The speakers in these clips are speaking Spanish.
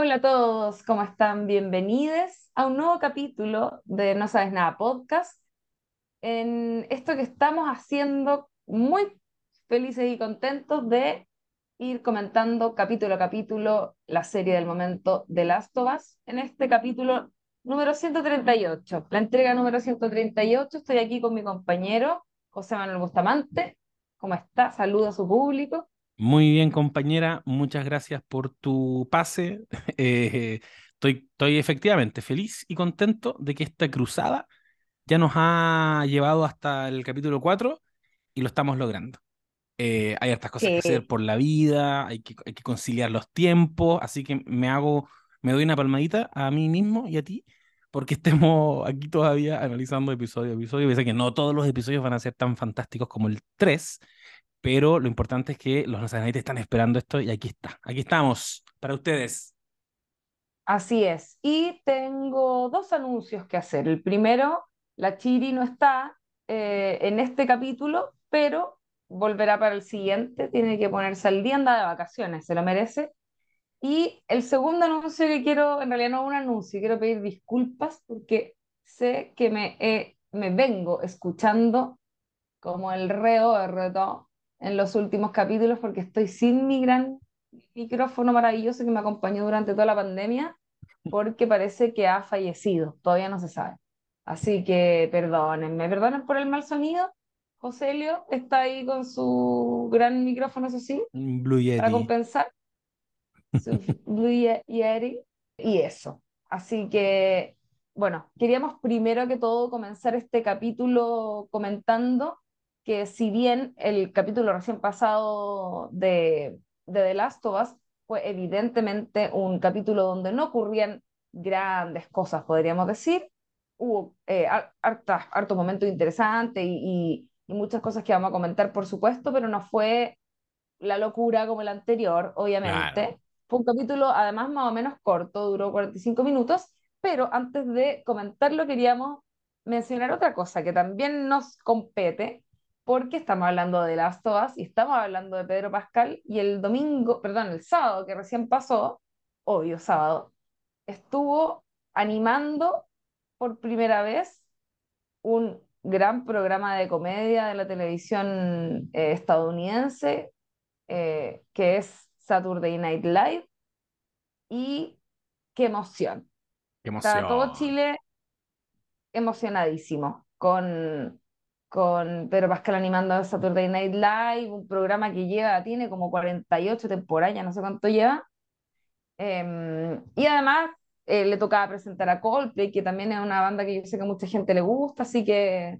Hola a todos, ¿cómo están? Bienvenidos a un nuevo capítulo de No Sabes Nada Podcast. En esto que estamos haciendo, muy felices y contentos de ir comentando capítulo a capítulo la serie del momento de Last of Us. En este capítulo número 138, la entrega número 138, estoy aquí con mi compañero José Manuel Bustamante. ¿Cómo está? Saludo a su público. Muy bien, compañera, muchas gracias por tu pase. Eh, estoy, estoy efectivamente feliz y contento de que esta cruzada ya nos ha llevado hasta el capítulo 4 y lo estamos logrando. Eh, hay hartas cosas que hacer por la vida, hay que, hay que conciliar los tiempos, así que me hago, me doy una palmadita a mí mismo y a ti porque estemos aquí todavía analizando episodio a episodio. Pensé que no todos los episodios van a ser tan fantásticos como el 3, pero lo importante es que los nacionalistas están esperando esto y aquí está, aquí estamos para ustedes. Así es. Y tengo dos anuncios que hacer. El primero, la Chiri no está eh, en este capítulo, pero volverá para el siguiente. Tiene que ponerse al día, anda de vacaciones, se lo merece. Y el segundo anuncio que quiero, en realidad no es un anuncio, quiero pedir disculpas porque sé que me, me vengo escuchando como el reo de reto en los últimos capítulos porque estoy sin mi gran micrófono maravilloso que me acompañó durante toda la pandemia porque parece que ha fallecido, todavía no se sabe. Así que perdónenme, perdonen por el mal sonido. Joselio está ahí con su gran micrófono, eso sí, Blue para compensar. Su Blue Yeti y eso. Así que, bueno, queríamos primero que todo comenzar este capítulo comentando que si bien el capítulo recién pasado de, de The Last of Us fue evidentemente un capítulo donde no ocurrían grandes cosas, podríamos decir, hubo eh, harto momento interesante y, y, muchas cosas que vamos a comentar, por supuesto, pero no fue la locura como el anterior, obviamente. Fue un capítulo además más o menos corto, duró 45 minutos, pero antes de comentarlo queríamos mencionar otra cosa que también nos compete, porque estamos hablando de las todas y estamos hablando de Pedro Pascal y el domingo, perdón, el sábado que recién pasó, obvio sábado, estuvo animando por primera vez un gran programa de comedia de la televisión eh, estadounidense eh, que es Saturday Night Live y qué emoción. Qué emoción. Está todo Chile emocionadísimo con con Pedro Pascal animando Saturday Night Live, un programa que lleva, tiene como 48 temporadas, ya no sé cuánto lleva. Em, y además eh, le tocaba presentar a Coldplay, que también es una banda que yo sé que a mucha gente le gusta, así que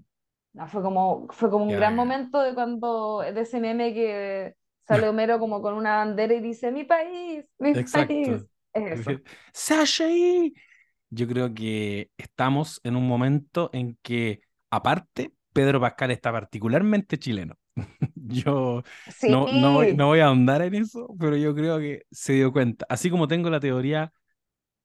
fue como, fue como un gran momento de cuando, de ese meme que sale Homero como con una bandera y dice, mi país, mi país. Es eso. Sasha, yo creo que estamos en un momento en que, aparte, Pedro Pascal está particularmente chileno. yo no, no, voy, a ahondar en eso, pero yo creo que se dio cuenta. Así como tengo la teoría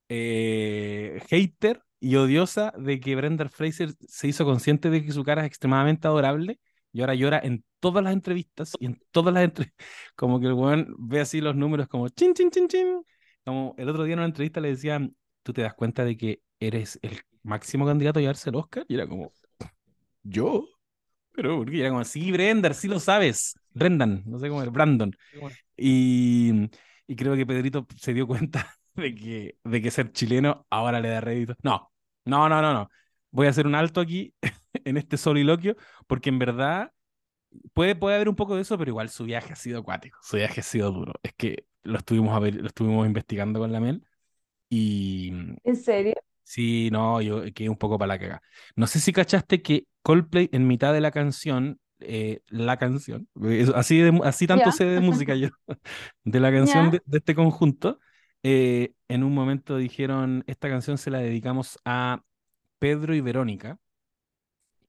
eh, hater y odiosa de que Brenda Fraser se hizo consciente de que su cara es extremadamente adorable y ahora llora en todas las entrevistas y en todas las entrevistas, como que el weón ve así los números como chin, chin, chin, chin. Como el otro día en una entrevista le decían, tú te das cuenta de que eres el máximo candidato a llevarse el Oscar y era como, ¿Yo? Pero porque era como, sí, Brender, sí lo sabes. Brendan, no sé cómo es, Brandon. Y, y creo que Pedrito se dio cuenta de que, de que ser chileno ahora le da rédito. No, no, no, no, no. Voy a hacer un alto aquí en este soliloquio, porque en verdad puede, puede haber un poco de eso, pero igual su viaje ha sido acuático, su viaje ha sido duro. Es que lo estuvimos, a ver, lo estuvimos investigando con la Mel y... ¿En serio? Sí, no, yo quedé un poco para la caga. No sé si cachaste que Coldplay en mitad de la canción, eh, la canción, así, así tanto sé de música yo, de la canción de, este conjunto, eh, en un momento dijeron, esta canción se la dedicamos a Pedro y Verónica.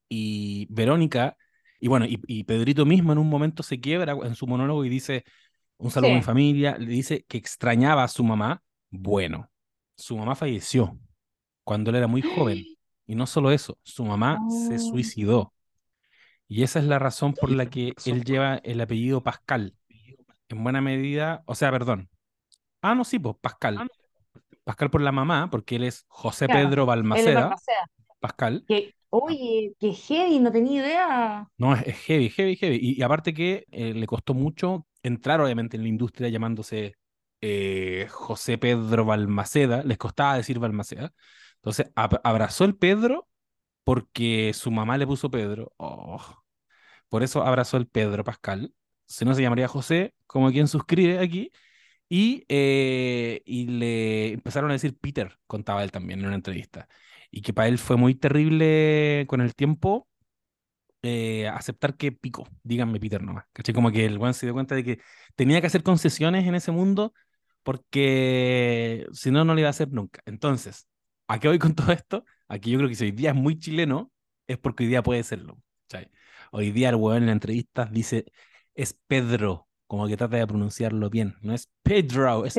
Y Verónica, y bueno, y, Pedrito mismo en un momento se quiebra en su monólogo y dice, un saludo a mi familia, le dice que extrañaba a su mamá. Bueno, su mamá falleció cuando él era muy joven. Y no solo eso, su mamá se oh. suicidó. Y esa es la razón por la que él lleva el apellido Pascal. En buena medida, o sea, perdón. Ah, no, sí, pues Pascal. Pascal por la mamá, porque él es José Pedro Balmaceda. Pascal. oye, qué heavy, no tenía idea. No, es, heavy, heavy, heavy. Y, aparte que eh, le costó mucho entrar, obviamente, en la industria llamándose eh, José Pedro Balmaceda. Les costaba decir Balmaceda. Entonces, abrazó el Pedro porque su mamá le puso Pedro. Oh. Por eso abrazó el Pedro Pascal. Si no, se llamaría José, como quien suscribe aquí. Y, eh, y le empezaron a decir Peter, contaba él también en una entrevista. Y que para él fue muy terrible con el tiempo eh, aceptar que pico, díganme Peter nomás. ¿Cachai? Como que el buen se dio cuenta de que tenía que hacer concesiones en ese mundo porque si no, no le iba a hacer nunca. Entonces, ¿a qué voy con todo esto? Aquí yo creo que si hoy día es muy chileno, es porque hoy día puede serlo. Hoy día el weón en la entrevista dice, es Pedro, como que trata de pronunciarlo bien, no es Pedro, es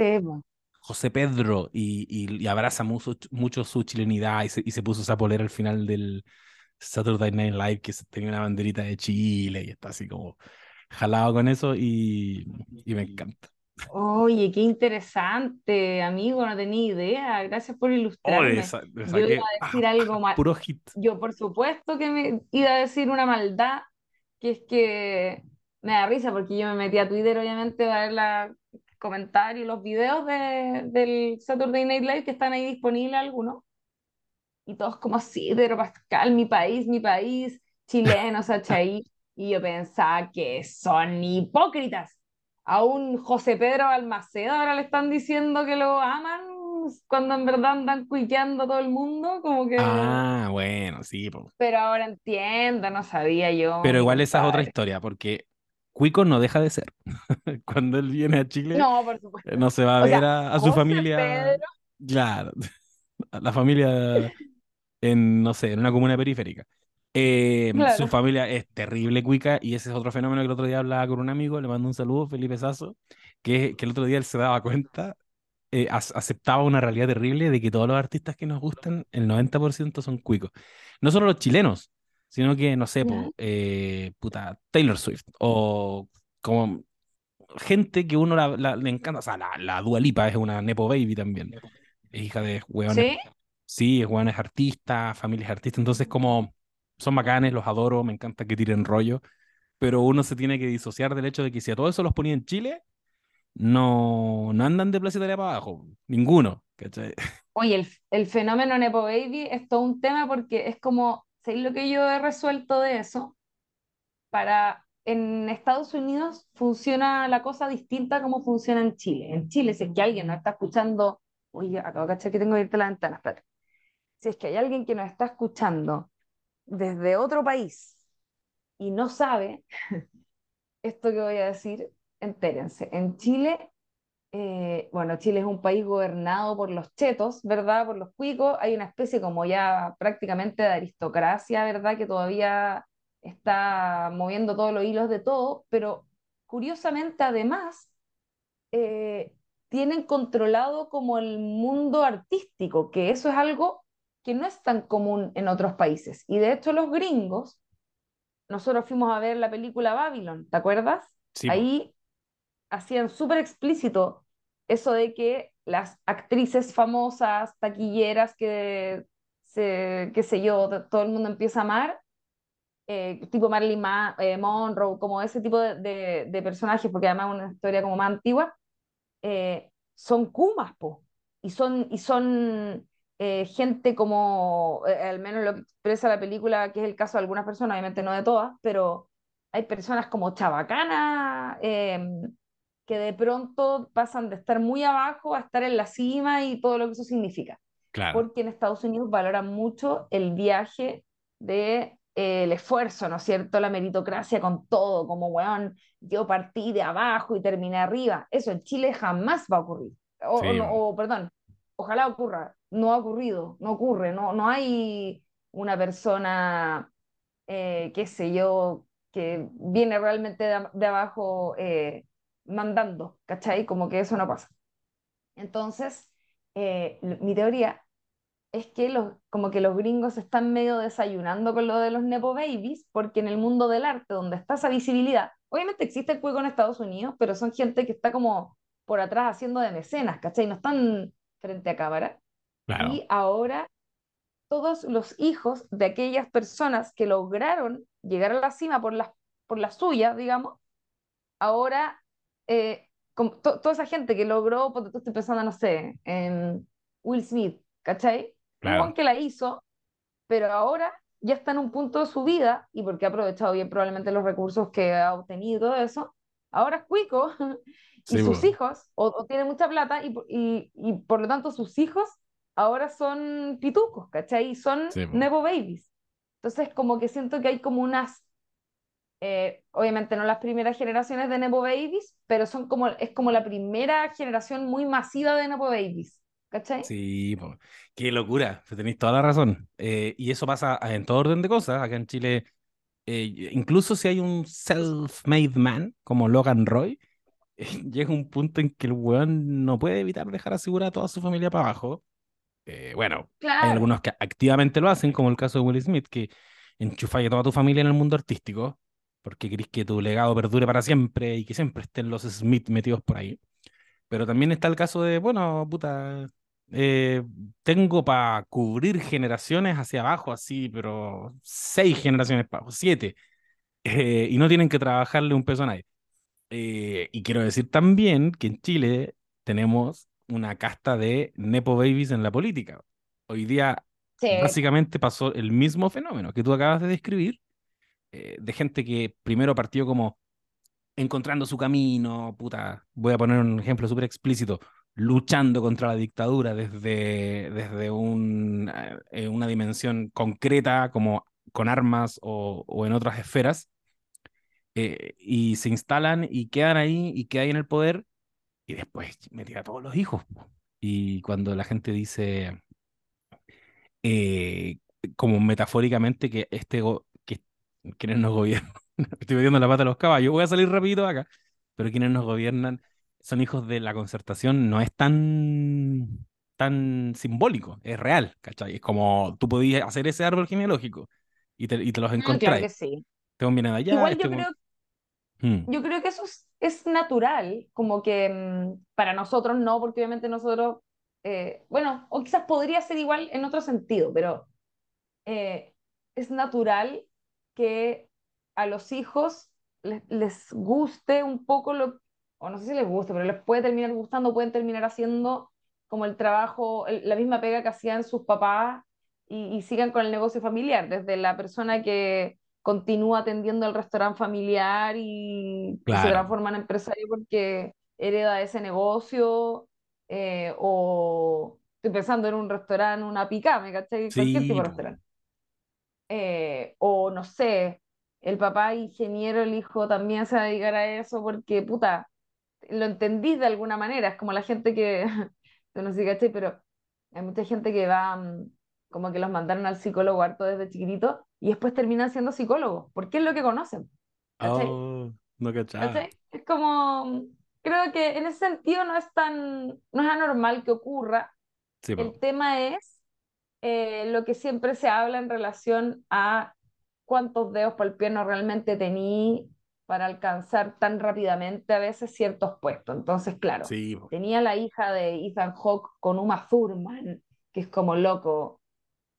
José Pedro, y, abraza mucho, mucho, su chilenidad y se, y se, puso esa polera al final del Saturday Night Live que tenía una banderita de Chile y está así como jalado con eso y, y me encanta. Oye, qué interesante, amigo, no tenía idea. Gracias por ilustrarme. Yo iba a decir algo mal. Puro hit. Yo, por supuesto, que me iba a decir una maldad, que es que me da risa porque yo me metí a Twitter, obviamente, a ver los comentarios, los videos de, del Saturday Night Live que están ahí disponibles algunos. Y todos como, sí, pero Pascal, mi país, mi país, chilenos, ¿achai? Y yo pensaba que son hipócritas. A un José Pedro Almaceda ahora le están diciendo que lo aman cuando en verdad andan cuiqueando a todo el mundo, como que... Ah, bueno, sí. Pero ahora entiendo, no sabía yo. Pero igual esa es otra historia, porque Cuico no deja de ser. Cuando él viene a Chile, no, por supuesto. no se va a ver a, su familia. Claro, la familia en, no sé, en una comuna periférica. Eh, su familia es terrible cuica y ese es otro fenómeno que el otro día hablaba con un amigo, le mando un saludo, Felipe Sazo, que, que el otro día él se daba cuenta, eh, aceptaba una realidad terrible de que todos los artistas que nos gustan, el 90% son cuicos. No solo los chilenos, sino que, no sé, eh, puta, Taylor Swift o como gente que uno le encanta, o sea, la, la Dua Lipa es una Nepo Baby también, es hija de hueones. ¿Sí? Sí, Juan es artista, familia es artista, entonces como son bacanes, los adoro, me encanta que tiren rollo, pero uno se tiene que disociar del hecho de que si a todo eso los ponía en Chile, no, no andan de Plaza Italia para abajo, ninguno, Oye, el, el fenómeno Nepo Baby es todo un tema porque es como, ¿sabéis lo que yo he resuelto de eso? Para, en Estados Unidos funciona la cosa distinta como funciona en Chile. En Chile, si es que alguien no está escuchando, oye, acabo de cachar que tengo que irte a la ventana, espérate. Si es que hay alguien que nos está escuchando desde otro país y no sabe esto que voy a decir, entérense. En Chile, eh, bueno, Chile es un país gobernado por los chetos, ¿verdad? Por los cuicos. Hay una especie como ya prácticamente de aristocracia, ¿verdad? Que todavía está moviendo todos los hilos de todo, pero curiosamente además eh, tienen controlado como el mundo artístico, que eso es algo que no es tan común en otros países. Y de hecho los gringos, nosotros fuimos a ver la película Babylon, ¿te acuerdas? Ahí hacían súper explícito eso de que las actrices famosas, taquilleras que, se, qué sé yo, todo el mundo empieza a amar, eh, tipo Marilyn eh, Monroe, como ese tipo de, de, personajes, porque además es una historia como más antigua, eh, son kumas, po, y son, y son eh, gente como, eh, al menos lo expresa la película, que es el caso de algunas personas, obviamente no de todas, pero hay personas como Chabacana, em, que de pronto pasan de estar muy abajo a estar en la cima y todo lo que eso significa. Claro. Porque en Estados Unidos valoran mucho el viaje de eh, el esfuerzo, ¿no es cierto? La meritocracia con todo, como, weón, yo partí de abajo y terminé arriba. Eso en Chile jamás va a ocurrir. O, o perdón, ojalá ocurra no ha ocurrido, no ocurre, no, no hay una persona, eh, qué sé yo, que viene realmente de, abajo eh, mandando, ¿cachai? Como que eso no pasa. Entonces, eh, mi teoría es que los, como que los gringos están medio desayunando con lo de los Nepo Babies, porque en el mundo del arte, donde está esa visibilidad, obviamente existe el juego en Estados Unidos, pero son gente que está como por atrás haciendo de mecenas, ¿cachai? No están frente a cámara. Y ahora todos los hijos de aquellas personas que lograron llegar a la cima por la, por la suya, digamos, ahora eh, toda esa gente que logró, porque tú estás pensando, no sé, en Will Smith, ¿cachai? Claro. que la hizo, pero ahora ya está en un punto de su vida, y porque ha aprovechado bien probablemente los recursos que ha obtenido y todo eso, ahora es cuico, y sus hijos, o, tiene mucha plata, y, y, y, por lo tanto sus hijos ahora son pitucos, ¿cachai? Son Nepo Babies. Entonces, como que siento que hay como unas, eh, obviamente no las primeras generaciones de Nepo Babies, pero son como, es como la primera generación muy masiva de Nepo Babies. ¿Cachai? Sí, qué locura, tenéis toda la razón. Eh, y eso pasa en todo orden de cosas. Acá en Chile, eh, incluso si hay un self-made man como Logan Roy, llega un punto en que el weón no puede evitar dejar asegurada a toda su familia para abajo eh, bueno, hay algunos que activamente lo hacen, como el caso de Will Smith, que enchufa a toda tu familia en el mundo artístico, porque querés que tu legado perdure para siempre y que siempre estén los Smith metidos por ahí. Pero también está el caso de, bueno, puta, eh, tengo para cubrir generaciones hacia abajo, así, pero seis generaciones para siete, eh, y no tienen que trabajarle un peso a nadie. y quiero decir también que en Chile tenemos una casta de Nepo Babies en la política. Hoy día básicamente pasó el mismo fenómeno que tú acabas de describir, eh, de gente que primero partió como encontrando su camino, puta, voy a poner un ejemplo súper explícito, luchando contra la dictadura desde, desde un, eh, una dimensión concreta como con armas o, o en otras esferas, eh, y se instalan y quedan ahí y quedan en el poder y después metía a todos los hijos. Y cuando la gente dice, eh, como metafóricamente, que este que quienes nos gobiernan, estoy metiendo la pata a los caballos, voy a salir rápido acá, pero quienes nos gobiernan son hijos de la concertación, no es tan tan simbólico, es real, ¿cachai? Es como tú podías hacer ese árbol genealógico y te, y te los encontrás. Claro que sí. Te viene de allá. Igual yo, creo, mm. yo creo que eso es es natural, como que mm, para nosotros no, porque obviamente nosotros, eh, bueno, o quizás podría ser igual en otro sentido, pero eh, es natural que a los hijos les, les, guste un poco lo, o no sé si les guste, pero les puede terminar gustando, pueden terminar haciendo como el trabajo, la misma pega que hacían sus papás y, y sigan con el negocio familiar, desde la persona que continúa atendiendo el restaurante familiar y, se transforma en empresario porque hereda ese negocio, eh, o estoy pensando en un restaurante, una picame, ¿cachai? Cualquier tipo de restaurante. Eh, o no sé, el papá ingeniero, el hijo también se va a dedicar a eso porque, puta, lo entendí de alguna manera, es como la gente que, no sé, ¿cachai? Pero hay mucha gente que va, mm, como que los mandaron al psicólogo harto desde chiquitito y después terminan siendo psicólogos, porque es lo que conocen. Oh, no Es como, creo que en ese sentido no es tan, no es anormal que ocurra. El tema es eh, lo que siempre se habla en relación a cuántos dedos por el pie no realmente tení para alcanzar tan rápidamente a veces ciertos puestos. Entonces, claro, tenía la hija de Ethan Hawke con Uma Thurman, que es como loco,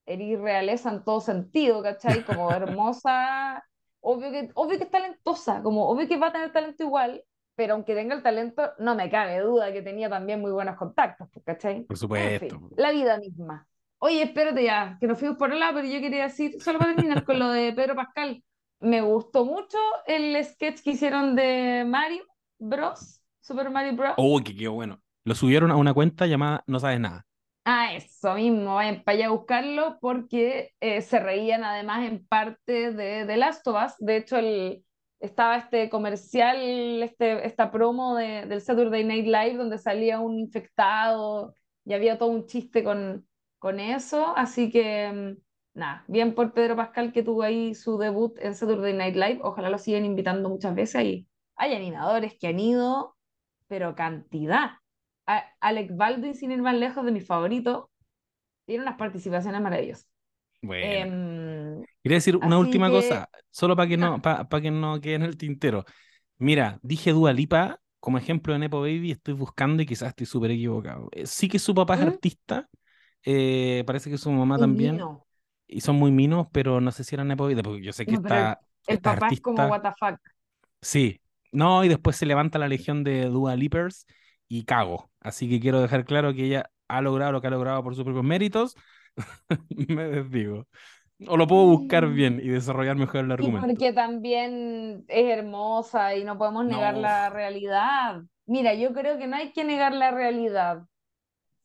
eres realeza en todo sentido, ¿cachai? Como hermosa, obvio que, obvio que es talentosa, como obvio que va a tener talento igual, pero aunque tenga el talento, no me cabe duda que tenía también muy buenos contactos, pues, ¿cachai? Por supuesto. la vida misma. Oye, espérate ya, que nos fuimos por el lado, pero yo quería decir, solo para terminar con lo de Pedro Pascal, me gustó mucho el sketch que hicieron de Mario Bros, Super Mario Bros. Oh, que qué bueno. Lo subieron a una cuenta llamada No Sabes Nada. Ah, eso mismo, vayan para allá a buscarlo porque eh, se reían además en parte de, de Last of Us. De hecho, el, estaba este comercial, este, esta promo de, del Saturday Night Live donde salía un infectado y había todo un chiste con, con eso. Así que, mm, nada, bien por Pedro Pascal que tuvo ahí su debut en Saturday Night Live. Ojalá lo sigan invitando muchas veces. Y hay animadores que han ido, pero cantidad. Alec Baldwin, sin ir más lejos de mi favorito, tiene unas participaciones maravillosas. Bueno. Em, Quería decir una última cosa, solo para que no, para, que no quede en el tintero. Mira, dije Dua Lipa como ejemplo de Nepo Baby estoy buscando y quizás estoy súper equivocado. Eh, sí que su papá es ¿Mm? artista, eh, parece que su mamá también. Y son muy minos, pero no sé si eran Nepo Baby, porque yo sé que está. El, papá es como fuck. Sí, no, y después se levanta la legión de Dua Lippers y cago. Así que quiero dejar claro que ella ha logrado lo que ha logrado por sus propios méritos. Me desdigo. O lo puedo buscar bien y desarrollar mejor el argumento. porque también es hermosa y no podemos negar la realidad. Mira, yo creo que no hay que negar la realidad.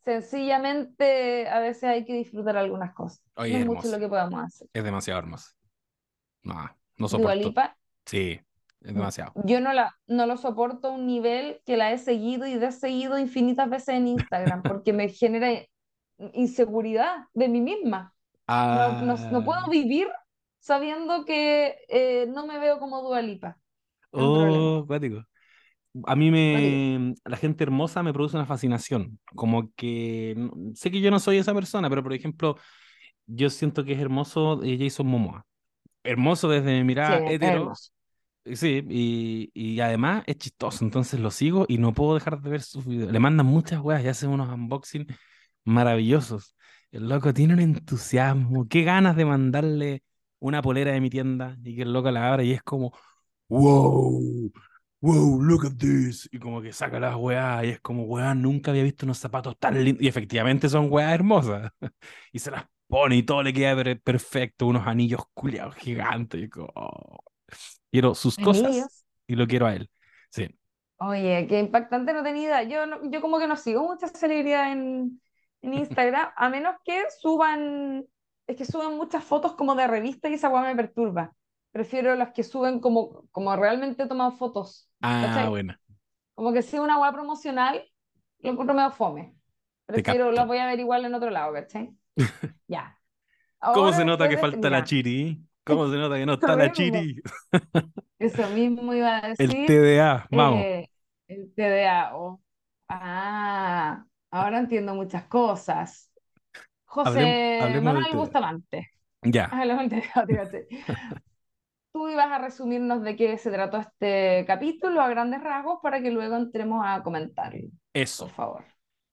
Sencillamente, a veces hay que disfrutar algunas cosas. no es mucho lo que podamos hacer. Es demasiado hermosa. No, no soporto. Sí, es demasiado. Yo no, la, no lo soporto a un nivel que la he seguido y seguido infinitas veces en Instagram porque me genera inseguridad de mí misma. No, puedo ah. vivir sabiendo que eh, no me veo como Dualipa. Oh, cuático. A mí me. La gente hermosa me produce una fascinación. Como que. Sé que yo no soy esa persona, pero por ejemplo, yo siento que es hermoso Jason Momoa. Hermoso desde mi mirada hetero. Sí, y, y, además es chistoso, entonces lo sigo y no puedo dejar de ver sus videos. Le mandan muchas weas y hace unos unboxing maravillosos. El loco tiene un entusiasmo, qué ganas de mandarle una polera de mi tienda y que el loco la abra y es como, wow, wow, look at this. Y como que saca las weas y es como, weá, nunca había visto unos zapatos tan lindos. Y efectivamente son weas hermosas. y se las pone y todo le queda perfecto, unos anillos culiados gigantes. Y como, oh, quiero sus cosas y lo quiero a él. Sí. Oye, qué impactante no tenía Yo, yo como que no sigo mucha celebridad en, en Instagram, a menos que suban, es que suben muchas fotos como de revista y esa weá me perturba. Prefiero las que suben como, como realmente toman fotos. Ah, bueno. Como que sea una weá promocional, lo encuentro medio fome. Prefiero, las voy a ver igual en otro lado, ¿cachai? ya. ¿Cómo se nota que falta la chiri? ¿Cómo se nota que no está la chiri? Eso mismo iba a decir. El TDA, vamos. Eh, el TDA, oh. Ah, Ahora entiendo muchas cosas. José Manuel Bustamante. Ya. Tú ibas a resumirnos de qué se trató este capítulo a grandes rasgos para que luego entremos a comentarlo. Eso. Por favor.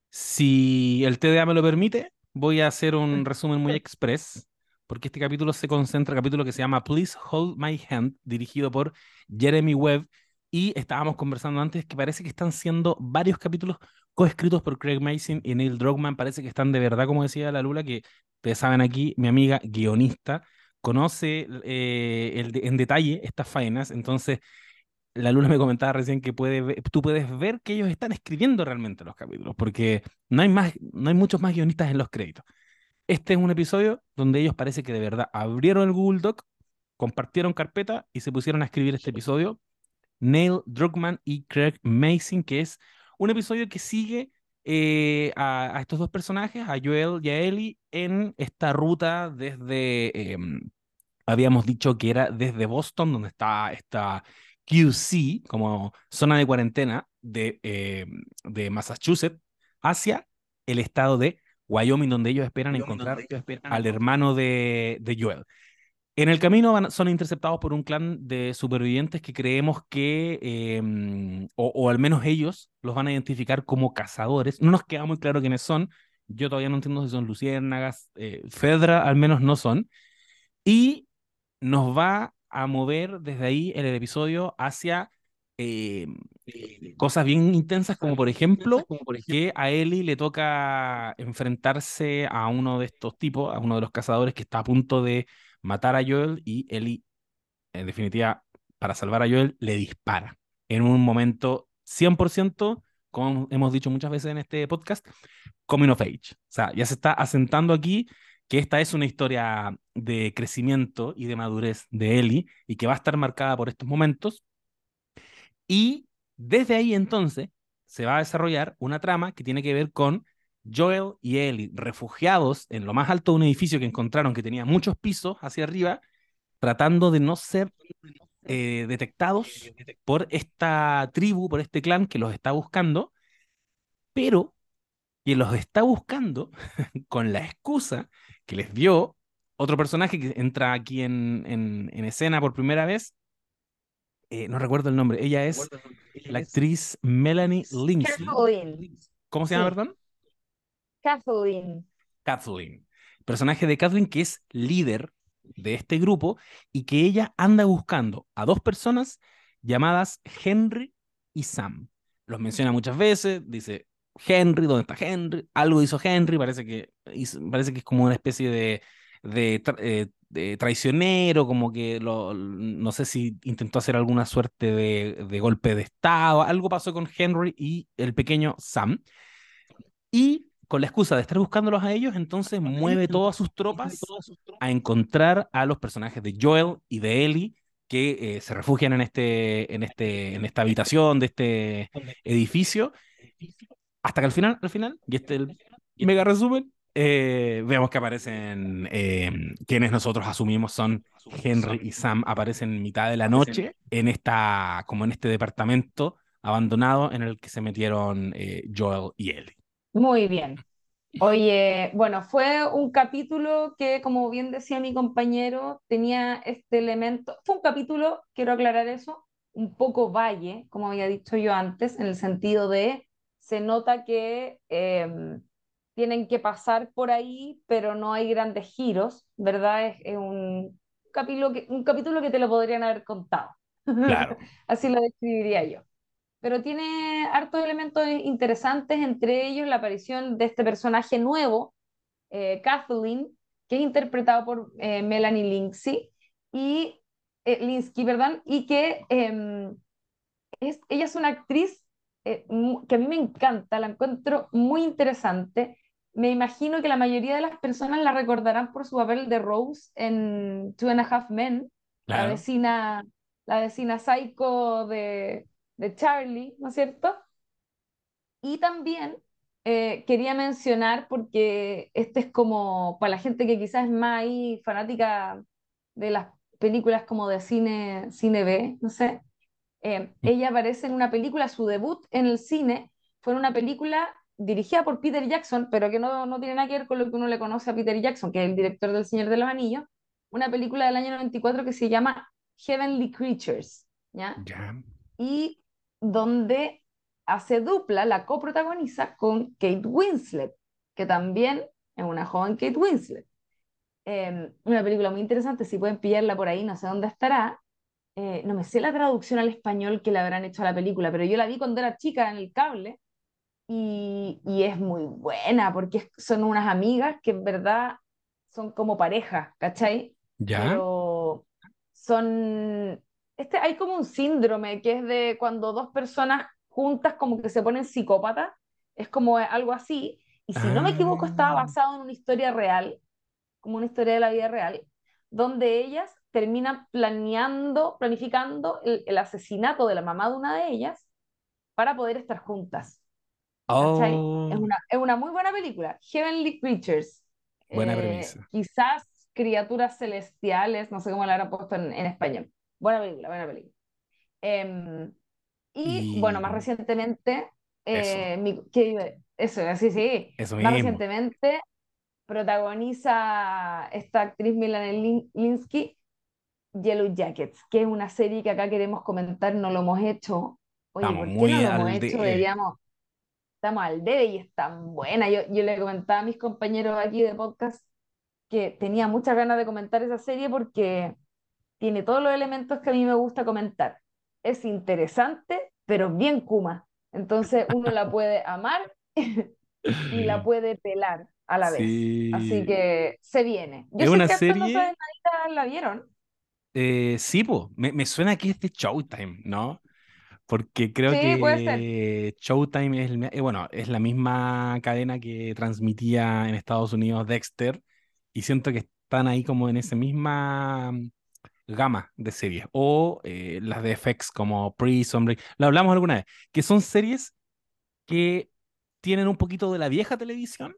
Si el TDA me lo permite, voy a hacer un resumen muy express, porque este capítulo se concentra, capítulo que se llama Please Hold My Hand, dirigido por Jeremy Webb, y estábamos conversando antes que parece que están siendo varios capítulos coescritos por Craig Mason y Neil Druckmann. Parece que están de verdad, como decía la Lula, que ustedes saben aquí, mi amiga guionista conoce eh, en detalle estas faenas. Entonces, la Lula me comentaba recién que tú puedes ver que ellos están escribiendo realmente los capítulos, porque no hay, más, no hay muchos más guionistas en los créditos. Este es un episodio donde ellos parece que de verdad abrieron el Google Doc, compartieron carpeta y se pusieron a escribir este episodio. Neil Druckmann y Craig Mason, que es un episodio que sigue eh, a, estos dos personajes, a Joel y a Ellie, en esta ruta desde, em, habíamos dicho que era desde Boston, donde está esta QC, como zona de cuarentena de, em, de Massachusetts, hacia el estado de Wyoming, donde ellos esperan encontrar al hermano de, de Joel. En el camino son interceptados por un clan de supervivientes que creemos que, em, o, al menos ellos, los van a identificar como cazadores. No nos queda muy claro quiénes son. Yo todavía no entiendo si son luciérnagas. Eh, Fedra al menos no son. Y nos va a mover desde ahí en el episodio hacia em, cosas bien intensas, como por ejemplo, que a Ellie le toca enfrentarse a uno de estos tipos, a uno de los cazadores que está a punto de matar a Joel y Ellie, en definitiva, para salvar a Joel, le dispara en un momento 100%, como hemos dicho muchas veces en este podcast, coming of age. O sea, ya se está asentando aquí que esta es una historia de crecimiento y de madurez de Ellie y que va a estar marcada por estos momentos. Y desde ahí entonces se va a desarrollar una trama que tiene que ver con Joel y Ellie, refugiados en lo más alto de un edificio que encontraron que tenía muchos pisos hacia arriba, tratando de no ser eh, detectados por esta tribu, por este clan que los está buscando, pero que los está buscando con la excusa que les dio otro personaje que entra aquí en, en, en escena por primera vez, eh, no recuerdo el nombre, ella es la actriz Melanie Lindsay. ¿Cómo se llama, perdón? Kathleen. Kathleen. Personaje de Kathleen que es líder de este grupo y que ella anda buscando a dos personas llamadas Henry y Sam. Los menciona muchas veces, dice Henry, ¿dónde está Henry? Algo hizo Henry, parece que, parece que es como una especie de, de, eh, traicionero, como que lo, no sé si intentó hacer alguna suerte de, de, golpe de estado, algo pasó con Henry y el pequeño Sam. Y con la excusa de estar buscándolos a ellos, entonces mueve todas sus tropas a encontrar a los personajes de Joel y de Ellie que eh, se refugian en, este, en, este, en esta habitación de este edificio, hasta que al final, al final, y este el mega resumen, eh, vemos que aparecen eh, quienes nosotros asumimos son Henry y Sam, aparecen en mitad de la noche en esta, como en este departamento abandonado en el que se metieron Joel y Ellie. Muy bien. Oye, bueno, fue un capítulo que, como bien decía mi compañero, tenía este elemento. Fue un capítulo, quiero aclarar eso, un poco valle, como había dicho yo antes, en el sentido de se nota que em, tienen que pasar por ahí, pero no hay grandes giros, ¿verdad? Es, un, capítulo que, un capítulo que te lo podrían haber contado. Claro. Así lo describiría yo pero tiene hartos elementos interesantes, entre ellos la aparición de este personaje nuevo, eh, Kathleen, que es interpretado por eh, Melanie Lindsay, y, eh, Linsky, perdón, y que em, es, ella es una actriz que a mí me encanta, la encuentro muy interesante. Me imagino que la mayoría de las personas la recordarán por su papel de Rose en Two and a Half Men, la vecina, la vecina psycho de, de Charlie, ¿no es cierto? Y también eh, quería mencionar, porque este es como para la gente que quizás es más fanática de las películas como de cine, cine B, no sé, eh, ella aparece en una película, su debut en el cine fue en una película dirigida por Peter Jackson, pero que no, no tiene nada que ver con lo que uno le conoce a Peter Jackson, que es el director del Señor de los Anillos, una película del año 94 que se llama Heavenly Creatures, ¿ya? Y donde hace dupla, la coprotagoniza con Kate Winslet, que también es una joven Kate Winslet. Em, una película muy interesante, si pueden pillarla por ahí, no sé dónde estará. Eh, no me sé la traducción al español que le habrán hecho a la película, pero yo la vi cuando era chica en el cable y, y es muy buena porque son unas amigas que en verdad son como pareja, ¿cachai? ¿Ya? Pero son este, hay como un síndrome que es de cuando dos personas juntas como que se ponen psicópatas, es como algo así, y si no me equivoco estaba ah. basado en una historia real, como una historia de la vida real, donde ellas terminan planeando, planificando el, asesinato de la mamá de una de ellas para poder estar juntas. Oh. Es, una, es una muy buena película, Heavenly Creatures. Buena eh, premisa. Quizás criaturas celestiales, no sé cómo la habrán puesto en, en español. Buena película, buena película. Em, y, bueno, más recientemente, eh, mi, eso, sí, sí. más recientemente protagoniza esta actriz Milane Linsky Yellow Jackets, que es una serie que acá queremos comentar, no lo hemos hecho. Oye, ¿por qué no lo hemos hecho? Deberíamos, estamos al debe y es tan buena. Yo, yo le comentaba a mis compañeros aquí de podcast que tenía muchas ganas de comentar esa serie porque tiene todos los elementos que a mí me gusta comentar. Es interesante, pero bien Kuma. Entonces uno la puede amar y la puede pelar a la vez. Así que se viene. Yo es sé una que serie... no la vieron. Eh, sí, pues, me, me, suena que es de Showtime, ¿no? Porque creo que Showtime es, eh, bueno, es la misma cadena que transmitía en Estados Unidos Dexter y siento que están ahí como en esa misma gama de series o eh, las de FX como Prison Break, lo hablamos alguna vez, que son series que tienen un poquito de la vieja televisión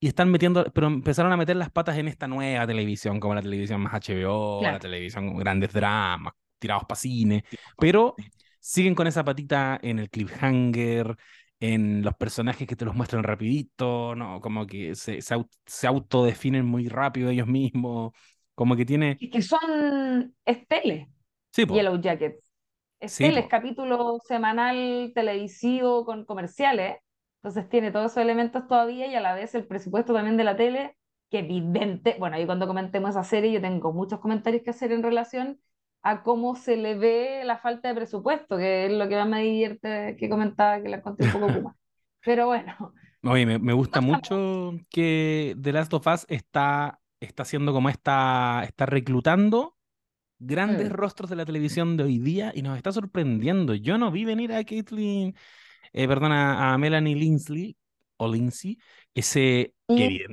y están metiendo, pero empezaron a meter las patas en esta nueva televisión, como la televisión más HBO, la televisión con grandes dramas, tirados para cine, pero siguen con esa patita en el cliffhanger, en los personajes que te los muestran rapidito, ¿no? Como que se, se, se autodefinen muy rápido ellos mismos. Como que tiene. que son esteles. Sí, Yellow Jackets. es tele, es capítulo semanal televisivo con comerciales. Entonces tiene todos esos elementos todavía y a la vez el presupuesto también de la tele, que evidente, bueno, ahí cuando comentemos esa serie yo tengo muchos comentarios que hacer en relación a cómo se le ve la falta de presupuesto, que es lo que más me divierte que comentaba, que la conté un poco más. Pero bueno. Oye, me, me gusta mucho que The Last of Us está, está haciendo como está, está reclutando grandes mm. rostros de la televisión de hoy día y nos está sorprendiendo. Yo no vi venir a Caitlyn, eh, perdón, a, Melanie Linsley, o Lindsay, ese, que,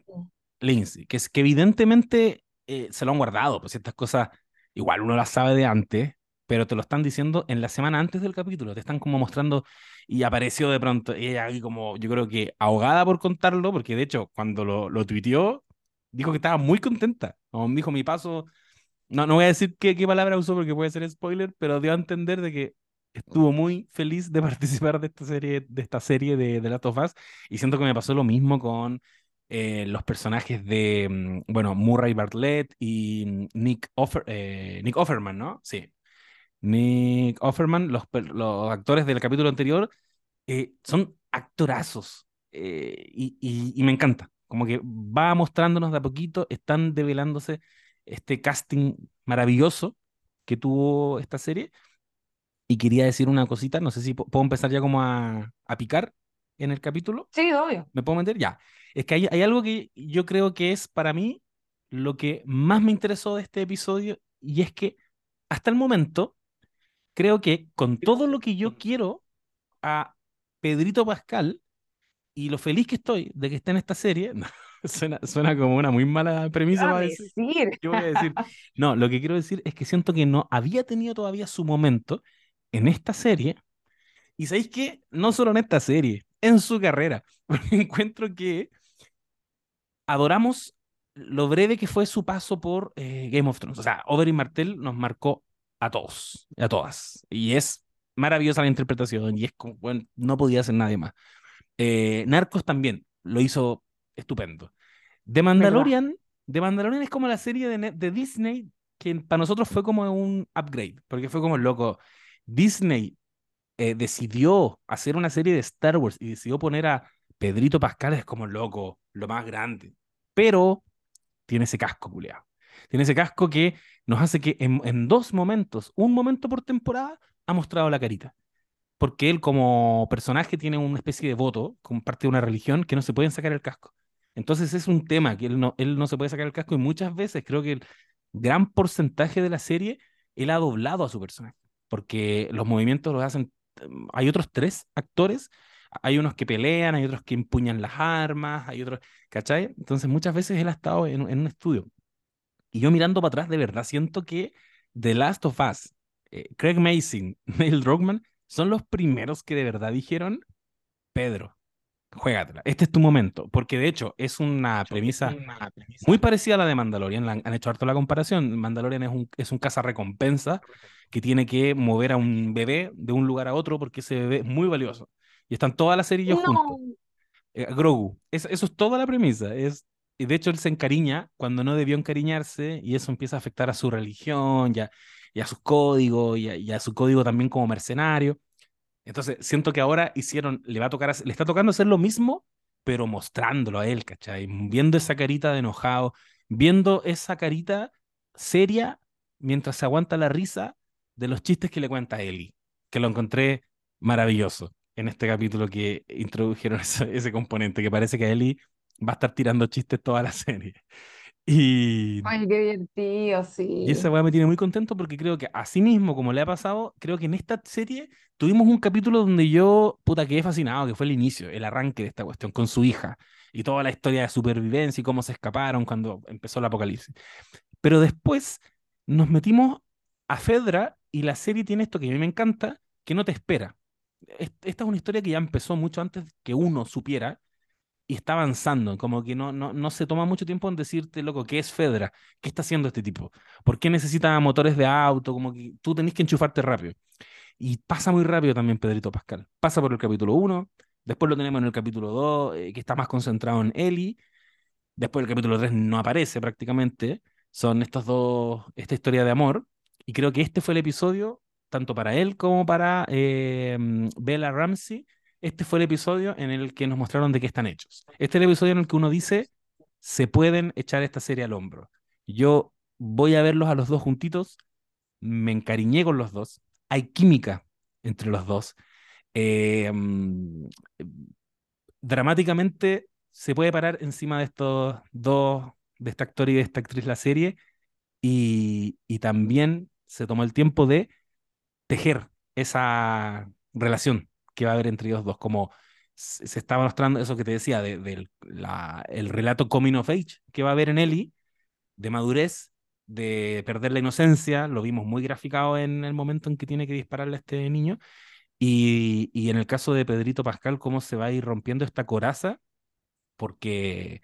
Lindsay, que, que evidentemente eh, se lo han guardado, pues ciertas cosas igual uno las sabe de antes, pero te lo están diciendo en la semana antes del capítulo, te están como mostrando y apareció de pronto ella ahí como yo creo que ahogada por contarlo, porque de hecho cuando lo, lo tuiteó dijo que estaba muy contenta, como dijo mi paso, no, no voy a decir qué, qué palabra usó porque puede ser spoiler, pero dio a entender de que estuvo muy feliz de participar de esta serie, de esta serie de, de Last of Us, y siento que me pasó lo mismo con eh, los personajes de, mm, bueno, Murray Bartlett y mm, Nick, Offer, eh, Nick Offerman, ¿no? Sí. Nick Offerman, los, los actores del capítulo anterior, eh, son actorazos y, y, me encanta. Como que va mostrándonos de a poquito, están develándose este casting maravilloso que tuvo esta serie. Y quería decir una cosita, no sé si puedo empezar ya como a, a picar en el capítulo. Sí, obvio. ¿Me puedo meter? Ya. Es que hay, hay algo que yo creo que es para mí lo que más me interesó de este episodio y es que hasta el momento creo que con todo lo que yo quiero a Pedrito Pascal y lo feliz que estoy de que esté en esta serie, suena, suena como una muy mala premisa para decir. ¿Qué voy a decir? No, lo que quiero decir es que siento que no había tenido todavía su momento en esta serie. Y sabéis que no solo en esta serie, en su carrera, porque encuentro que adoramos lo breve que fue su paso por eh, Game of Thrones. O sea, Oberyn Martell nos marcó a todos, a todas. Y es maravillosa la interpretación y es como, bueno, no podía ser nadie más. Eh, Narcos también lo hizo estupendo. The Mandalorian, The Mandalorian es como la serie de, de, Disney que para nosotros fue como un upgrade, porque fue como loco. Disney eh, decidió hacer una serie de Star Wars y decidió poner a Pedrito Pascal es como loco, lo más grande. Pero tiene ese casco, culiado. Tiene ese casco que nos hace que en, dos momentos, un momento por temporada, ha mostrado la carita. Porque él como personaje tiene una especie de voto, como parte de una religión, que no se pueden sacar el casco. Entonces es un tema que él no, él no se puede sacar el casco y muchas veces creo que el gran porcentaje de la serie él ha doblado a su personaje. Porque los movimientos los hacen... Hay otros tres actores hay unos que pelean, hay otros que empuñan las armas, hay otros, ¿cachai? Entonces muchas veces él ha estado en, un estudio. Y yo mirando para atrás, de verdad siento que The Last of Us, eh, Craig Mason, Neil Druckmann, son los primeros que de verdad dijeron, Pedro, juégatela, este es tu momento, porque de hecho es una premisa, muy parecida a la de Mandalorian, han, hecho harto la comparación, Mandalorian es un, es un recompensa que tiene que mover a un bebé de un lugar a otro porque ese bebé es muy valioso. Y están todas las series juntos. Eh, Grogu. eso es toda la premisa. Es, de hecho, él se encariña cuando no debió encariñarse y eso empieza a afectar a su religión y a, y a sus códigos y a, su código también como mercenario. Entonces, siento que ahora hicieron, le va a tocar, le está tocando hacer lo mismo, pero mostrándolo a él, ¿cachai? Viendo esa carita de enojado, viendo esa carita seria mientras se aguanta la risa de los chistes que le cuenta Eli, que lo encontré maravilloso en este capítulo que introdujeron ese, componente, que parece que Ellie va a estar tirando chistes toda la serie. Y, Ay, qué divertido, sí. Y esa weá me tiene muy contento porque creo que así mismo, como le ha pasado, creo que en esta serie tuvimos un capítulo donde yo, puta, quedé fascinado, que fue el inicio, el arranque de esta cuestión con su hija y toda la historia de supervivencia y cómo se escaparon cuando empezó el apocalipsis. Pero después nos metimos a Fedra y la serie tiene esto que a mí me encanta, que no te espera esta es una historia que ya empezó mucho antes que uno supiera y está avanzando, como que no, no, no se toma mucho tiempo en decirte, loco, ¿qué es Fedra? ¿Qué está haciendo este tipo? ¿Por qué necesita motores de auto? Como que tú tenés que enchufarte rápido. Y pasa muy rápido también Pedrito Pascal. Pasa por el capítulo 1, después lo tenemos en el capítulo 2, eh, que está más concentrado en Ellie, después el capítulo 3 no aparece prácticamente, son estos dos, esta historia de amor, y creo que este fue el episodio tanto para él como para eh, Bella Ramsey, este fue el episodio en el que nos mostraron de qué están hechos. Este es el episodio en el que uno dice, se pueden echar esta serie al hombro. Yo voy a verlos a los dos juntitos, me encariñé con los dos, hay química entre los dos. Mm, dramáticamente se puede parar encima de estos dos, de este actor y de esta actriz la serie, y, y también se tomó el tiempo de tejer esa relación que va a haber entre ellos dos, como se estaba mostrando eso que te decía, del de, el relato coming of age que va a haber en Ellie, de madurez, de perder la inocencia, lo vimos muy graficado en el momento en que tiene que dispararle a este niño, y, y en el caso de Pedrito Pascal, cómo se va a ir rompiendo esta coraza, porque,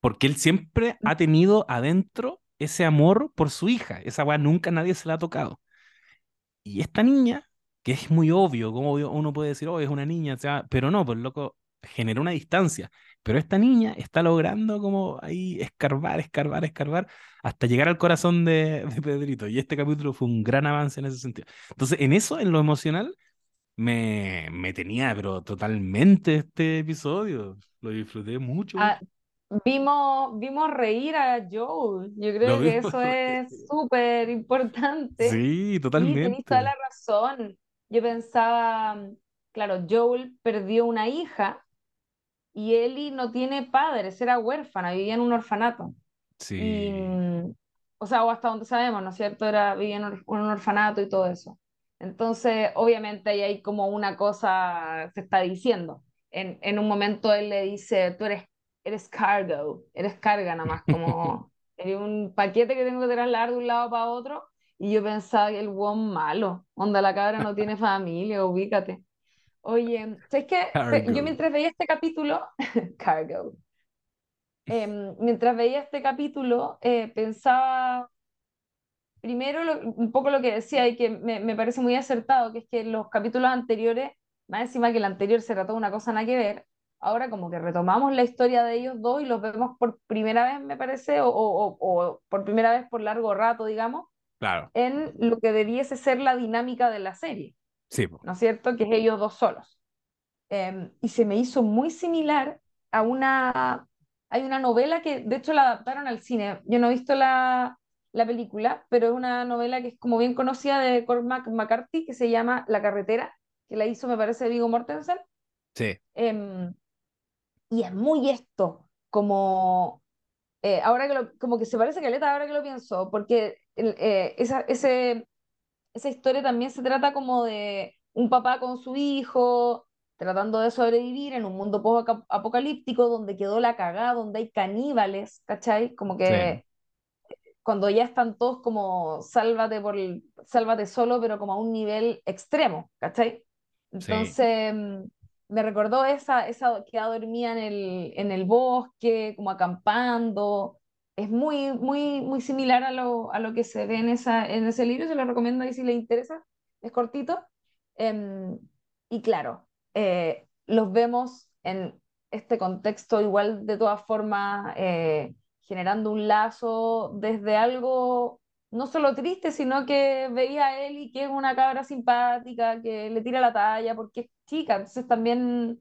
porque él siempre ha tenido adentro ese amor por su hija, esa weá nunca nadie se la ha tocado. Y esta niña, que es muy obvio, como uno puede decir, oh, es una niña, o sea, pero no, pues loco, genera una distancia. Pero esta niña está logrando como ahí escarbar, escarbar, escarbar, hasta llegar al corazón de, de Pedrito. Y este capítulo fue un gran avance en ese sentido. Entonces, en eso, en lo emocional, me, me tenía, pero totalmente este episodio. Lo disfruté mucho. Ah, vimos, vimos reír a Joel. Yo creo que eso es súper importante. Sí, totalmente. Y toda la razón. Yo pensaba, claro, Joel perdió una hija y Ellie no tiene padres, era huérfana, vivía en un orfanato. Sí. o sea, o hasta donde sabemos, ¿no es cierto? Era, vivía en un orfanato y todo eso. Entonces, obviamente ahí hay como una cosa, se está diciendo. En, en un momento él le dice, tú eres, eres cargo, eres carga nada más, como eres un paquete que tengo que trasladar de un lado para otro. Y yo pensaba que el buen malo, onda la cabra no tiene familia, ubícate. Oye, ¿sabes qué? Yo mientras veía este capítulo, cargo, em, mientras veía este capítulo, eh, pensaba primero un poco lo que decía y que me, me, parece muy acertado, que es que los capítulos anteriores, más encima que el anterior se trató de una cosa nada que ver, ahora como que retomamos la historia de ellos dos y los vemos por primera vez, me parece, o, o, o por primera vez por largo rato, digamos, claro. en lo que debiese ser la dinámica de la serie. Sí. ¿No es cierto? Que es ellos dos solos. Eh, y se me hizo muy similar a una... Hay una novela que, de hecho, la adaptaron al cine. Yo no he visto la, la película, pero es una novela que es como bien conocida de Cormac McCarthy, que se llama La carretera, que la hizo, me parece, Vigo Mortensen. Sí. Em, y es muy esto, como, eh, ahora que lo, como que se parece a Caleta ahora que lo pienso, porque eh, esa, ese, esa historia también se trata como de un papá con su hijo, tratando de sobrevivir en un mundo post-apocalíptico donde quedó la cagada, donde hay caníbales, ¿cachai? Como que cuando ya están todos como sálvate, por sálvate solo, pero como a un nivel extremo, ¿cachai? Entonces mm, me recordó esa, esa que dormía en el, en el bosque, como acampando. Es muy, muy, muy similar a lo, a lo que se ve en, esa, en ese libro, se lo recomiendo ahí si le interesa, es cortito. Em, y claro, eh, los vemos en este contexto igual de todas formas. Eh, generando un lazo desde algo no solo triste, sino que veía a Eli que es una cabra simpática, que le tira la talla porque es chica, entonces también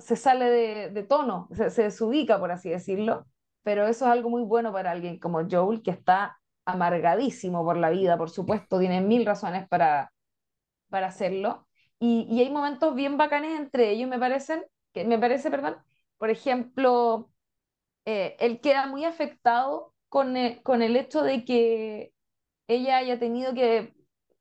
se sale de, tono, se, se, desubica, por así decirlo, pero eso es algo muy bueno para alguien como Joel, que está amargadísimo por la vida, por supuesto, tiene mil razones para, para hacerlo, y, y hay momentos bien bacanes entre ellos, me parecen, que me parece, perdón, por ejemplo, eh, él queda muy afectado con eh, con el hecho de que ella haya tenido que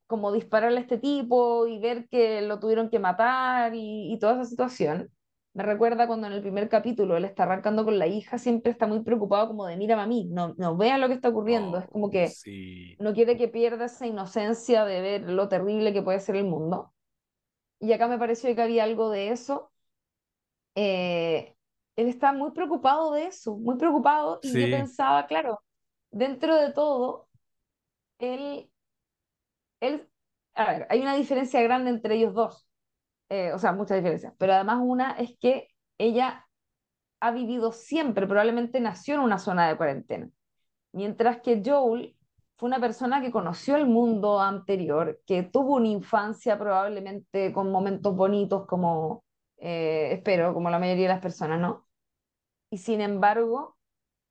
como dispararle a este tipo y ver que lo tuvieron que matar y, toda esa situación. Me recuerda cuando en el primer capítulo él está arrancando con la hija, siempre está muy preocupado como de, mira mami, no, no vean lo que está ocurriendo. es como que no quiere que pierda esa inocencia de ver lo terrible que puede ser el mundo. Y acá me pareció que había algo de eso. Eh, él está muy preocupado de eso, muy preocupado, y yo pensaba, claro, dentro de todo, él, él, a ver, hay una diferencia grande entre ellos dos, eh, o sea, muchas diferencias, pero además una es que ella ha vivido siempre, probablemente nació en una zona de cuarentena, mientras que Joel fue una persona que conoció el mundo anterior, que tuvo una infancia probablemente con momentos bonitos como, eh, espero, como la mayoría de las personas, ¿no? Y sin embargo,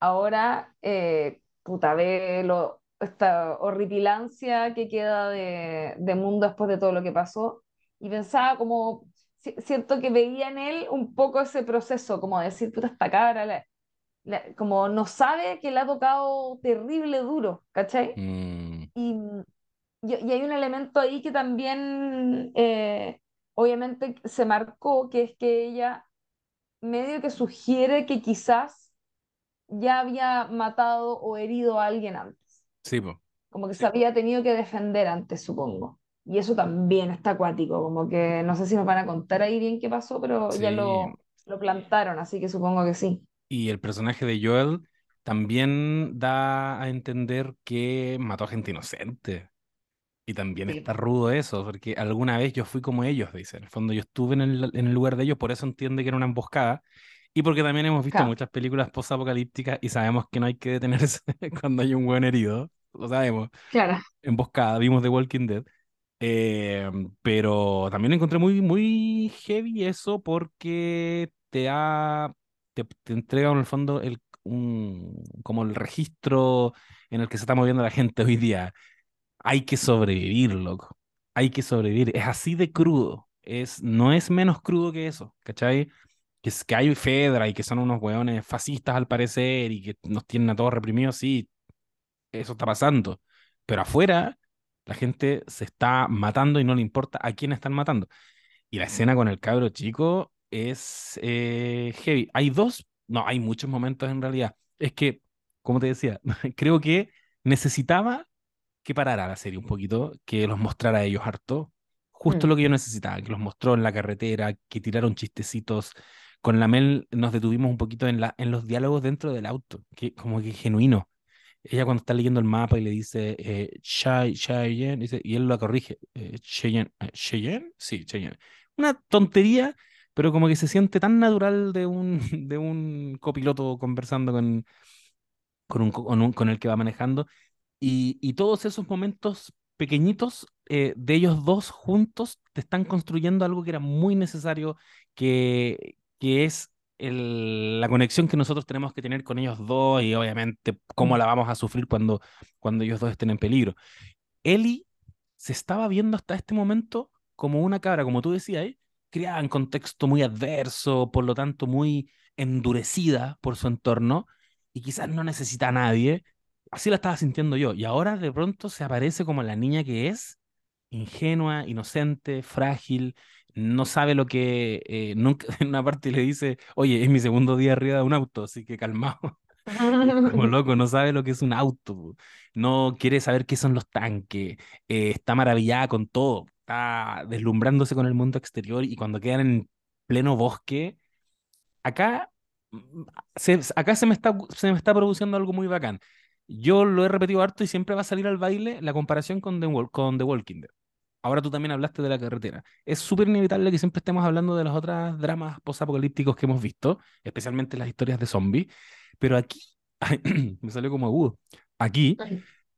ahora, eh, puta, ve lo, esta horripilancia que queda de, de mundo después de todo lo que pasó y pensaba como, siento que veía en él un poco ese proceso, como decir, puta, esta cabra, como no sabe que le ha tocado terrible duro, ¿cachai? Mm. Y, y, hay un elemento ahí que también, eh, obviamente, se marcó, que es que ella medio que sugiere que quizás ya había matado o herido a alguien antes. Sí, Como que se había tenido que defender antes, supongo. Y eso también está acuático, como que no sé si nos van a contar ahí bien qué pasó, pero ya lo, lo plantaron, así que supongo que sí. Y el personaje de Joel también da a entender que mató a gente inocente. Y también está rudo eso, porque alguna vez yo fui como ellos, dice. En el fondo yo estuve en el, en el lugar de ellos, por eso entiende que era una emboscada. Y porque también hemos visto muchas películas post-apocalípticas y sabemos que no hay que detenerse cuando hay un buen herido. Lo sabemos. Claro. Emboscada, vimos The Walking Dead. Eh, pero también encontré muy, muy heavy eso porque te, ha, te, te entrega en el fondo el, un, como el registro en el que se está moviendo la gente hoy día. Hay que sobrevivir, loco. Hay que sobrevivir. Es así de crudo. Es, no es menos crudo que eso, ¿cachai? Que, hay Fedra y que son unos hueones fascistas al parecer y que nos tienen a todos reprimidos, sí, eso está pasando. Pero afuera la gente se está matando y no le importa a quién están matando. Y la escena con el cabro chico es eh, heavy. Hay dos, no, hay muchos momentos en realidad. Es que, como te decía, creo que necesitaba que parara la serie un poquito, que los mostrara a ellos harto. Justo mm. lo que yo necesitaba, que los mostró en la carretera, que tiraron chistecitos. Con la Mel nos detuvimos un poquito en, los diálogos dentro del auto, que como que genuino ella cuando está leyendo el mapa y le dice eh, Cheyenne, dice, y él lo corrige, eh, Cheyenne, eh, Cheyenne, sí, Cheyenne. Una tontería, pero como que se siente tan natural de un, copiloto conversando con, el que va manejando. Y, y todos esos momentos pequeñitos eh, de ellos dos juntos te están construyendo algo que era muy necesario, que, que es la conexión que nosotros tenemos que tener con ellos dos y obviamente cómo mm. la vamos a sufrir cuando, cuando ellos dos estén en peligro. Eli se estaba viendo hasta este momento como una cabra, como tú decías, ¿eh? criada en contexto muy adverso, por lo tanto muy endurecida por su entorno y quizás no necesita a nadie. Así la estaba sintiendo yo. Y ahora de pronto se aparece como la niña que es, ingenua, inocente, frágil, no sabe lo que, eh, nunca en una parte le dice, oye, es mi segundo día arriba de un auto, así que calmado. como loco, no sabe lo que es un auto, no quiere saber qué son los tanques, eh, está maravillada con todo, está deslumbrándose con el mundo exterior y cuando quedan en pleno bosque, acá mm, se, acá se me, está, se me está produciendo algo muy bacán. Yo lo he repetido harto y siempre va a salir al baile la comparación con con The Walking Dead ahora tú también hablaste de la carretera. Es súper inevitable que siempre estemos hablando de los otros dramas posapocalípticos que hemos visto, especialmente las historias de zombies, pero aquí, me salió como agudo, aquí,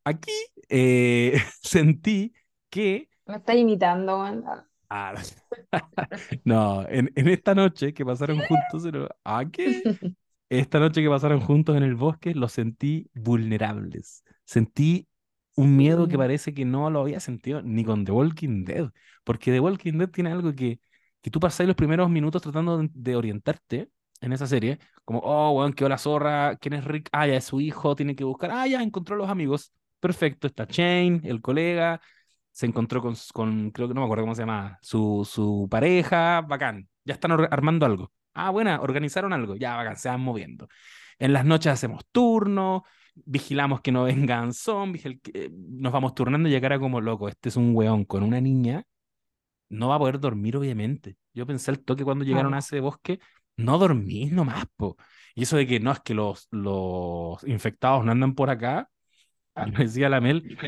aquí eh, sentí que... Me está imitando, ah, no, en, en, esta noche que pasaron juntos, ¿a qué? Esta noche que pasaron juntos en el bosque, los sentí vulnerables. Sentí un miedo que parece que no lo había sentido ni con The Walking Dead, porque The Walking Dead tiene algo que, que tú pasas los primeros minutos tratando de, orientarte en esa serie, como, oh, weón, qué la zorra, ¿quién es Rick? Ah, ya es su hijo, tiene que buscar, ah, ya encontró a los amigos, perfecto, está Shane, el colega, se encontró con, con, creo que no me acuerdo cómo se llama, su, su pareja, bacán, ya están armando algo. Ah, buena, organizaron algo, ya bacán, se van moviendo. En las noches hacemos turnos, vigilamos que no vengan zombies, el que, nos vamos turnando y llegar como loco, este es un weón con una niña, no va a poder dormir obviamente. Yo pensé al toque cuando llegaron a ese bosque, no dormís nomás, po. Y eso de que no, es que los, los infectados no andan por acá, ah. me decía la Mel,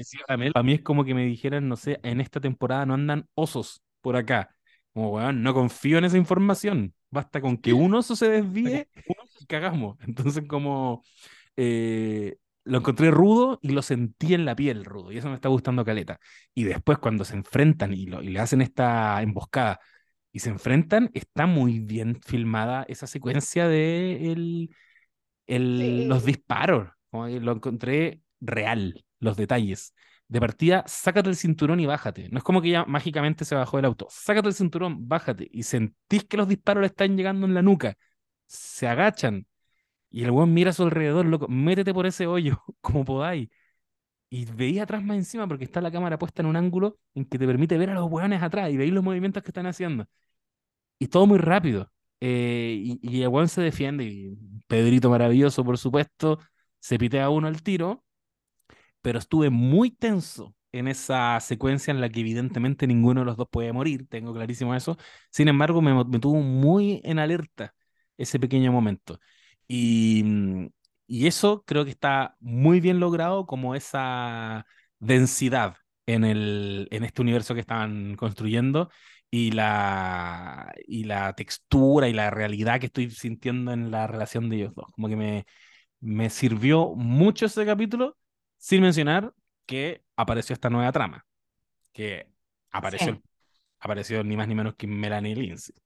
para mí es como que me dijeran, no sé, en esta temporada no andan osos por acá. Como, weón, no confío en esa información. Basta con que un oso se desvíe y cagamos. Entonces, como eh, lo encontré rudo y lo sentí en la piel rudo, y eso me está gustando caleta. Y después cuando se enfrentan y, lo, y le hacen esta emboscada y se enfrentan, está muy bien filmada esa secuencia de el, el, los disparos. lo encontré real, los detalles. De partida, sácate el cinturón y bájate. No es como que ya mágicamente se bajó del auto. Sácate el cinturón, bájate. Y sentís que los disparos le están llegando en la nuca. Se agachan. Y el weón mira a su alrededor, loco. Métete por ese hoyo, como podáis. Y veis atrás más encima porque está la cámara puesta en un ángulo en que te permite ver a los weones atrás y veis los movimientos que están haciendo. Y todo muy rápido. Eh, y, el weón se defiende. Y Pedrito maravilloso, por supuesto, se pitea uno al tiro. Pero estuve muy tenso en esa secuencia en la que evidentemente ninguno de los dos puede morir, tengo clarísimo eso. Sin embargo, me, me tuvo muy en alerta ese pequeño momento. Y, mm, y eso creo que está muy bien logrado como esa densidad en, el, en este universo que están construyendo y la, y la textura y la realidad que estoy sintiendo en la relación de ellos dos. Como que me, me sirvió mucho ese capítulo, sin mencionar que apareció esta nueva trama, que apareció, apareció ni más ni menos que Melanie Lindsay.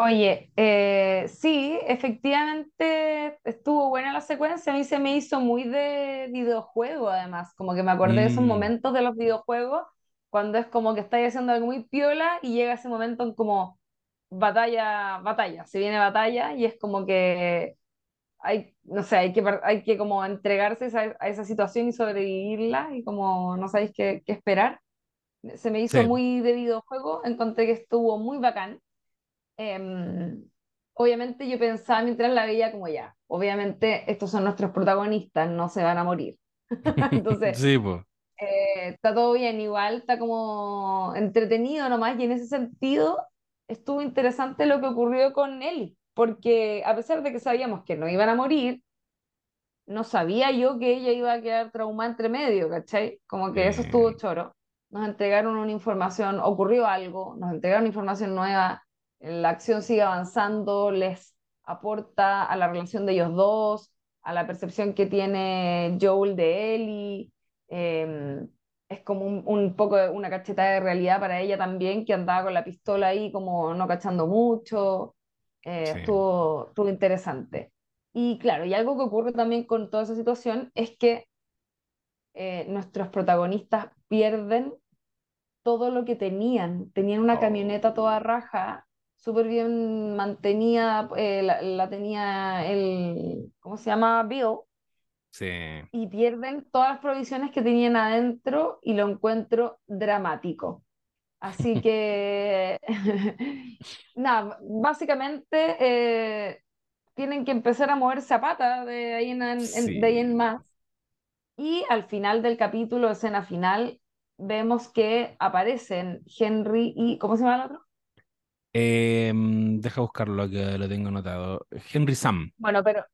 Oye, eh, sí, efectivamente estuvo buena la secuencia, a mí se me hizo muy de videojuego además, como que me acordé de esos mm. momentos de los videojuegos, cuando es como que estáis haciendo algo muy piola y llega ese momento en como batalla, batalla, se viene batalla y es como que hay, no sé, hay que, hay que como entregarse a, esa situación y sobrevivirla y como no sabéis qué, qué esperar. Se me hizo muy de videojuego, encontré que estuvo muy bacán. Em, obviamente yo pensaba mientras la veía como ya, obviamente estos son nuestros protagonistas, no se van a morir. Entonces, sí, pues. está todo bien, igual está como entretenido nomás y en ese sentido estuvo interesante lo que ocurrió con Ellie, porque a pesar de que sabíamos que no iban a morir, no sabía yo que ella iba a quedar traumada entre medio, ¿cachai? Como que eso estuvo choro. Nos entregaron una información, ocurrió algo, nos entregaron información nueva la acción sigue avanzando, les aporta a la relación de ellos dos, a la percepción que tiene Joel de Ellie. Em, es como un, un, poco una cacheta de realidad para ella también, que andaba con la pistola ahí como no cachando mucho. Eh, estuvo, estuvo interesante. Y claro, y algo que ocurre también con toda esa situación es que eh, nuestros protagonistas pierden todo lo que tenían. Tenían una camioneta toda oh. raja súper bien mantenida, eh, la, tenía el, ¿cómo se llama? Bill. Sí. Y pierden todas las provisiones que tenían adentro y lo encuentro dramático. Así que, nada, básicamente eh, tienen que empezar a moverse a pata de ahí en, de ahí en más. Y al final del capítulo, escena final, vemos que aparecen Henry y, ¿cómo se llama el otro? Em, deja buscarlo que lo tengo anotado. Henry Sam. Bueno, pero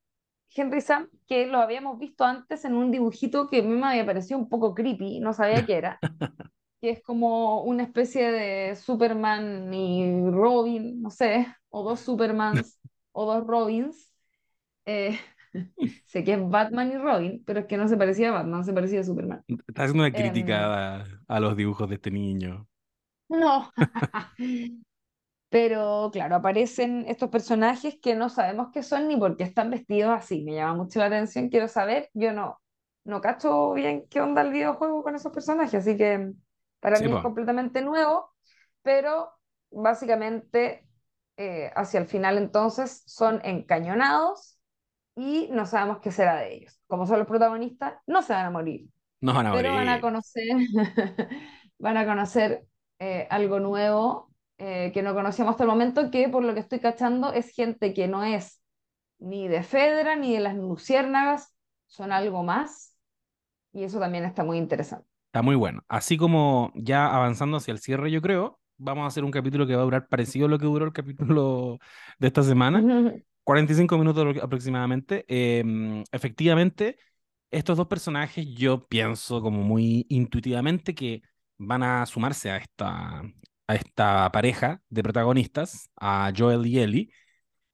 Henry Sam, que lo habíamos visto antes en un dibujito que a mí me había parecido un poco creepy, no sabía qué era. que es como una especie de Superman y Robin, no sé, o dos Supermans o dos Robins. Eh, sé que es Batman y Robin, pero es que no se parecía a Batman, se parecía a Superman. Está haciendo una crítica em, a, a los dibujos de este niño. No, Pero claro, aparecen estos personajes que no sabemos qué son ni por qué están vestidos así. Me llama mucho la atención, quiero saber. Yo no, no cacho bien qué onda el videojuego con esos personajes, así que para mí es completamente nuevo, pero básicamente eh, hacia el final entonces son encañonados y no sabemos qué será de ellos. Como son los protagonistas, no se van a morir. No van a pero van a conocer, van a conocer eh, algo nuevo eh, que no conocíamos hasta el momento, que por lo que estoy cachando es gente que no es ni de Fedra ni de las Luciérnagas, son algo más, y eso también está muy interesante. Está muy bueno. Así como ya avanzando hacia el cierre, yo creo, vamos a hacer un capítulo que va a durar parecido a lo que duró el capítulo de esta semana, 45 minutos aproximadamente. Em, efectivamente, estos dos personajes yo pienso como muy intuitivamente que van a sumarse a esta, a esta pareja de protagonistas, a Joel y Ellie,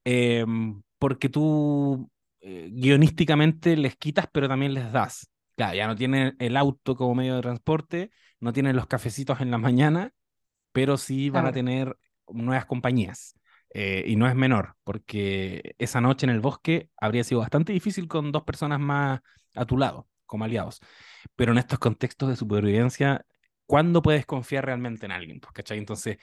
em, porque tú eh, guionísticamente les quitas, pero también les das. Claro, ya no tienen el auto como medio de transporte, no tienen los cafecitos en la mañana, pero sí van a tener nuevas compañías. Eh, y no es menor, porque esa noche en el bosque habría sido bastante difícil con dos personas más a tu lado, como aliados. Pero en estos contextos de supervivencia, ¿cuándo puedes confiar realmente en alguien? Pues, ¿cachai? Entonces,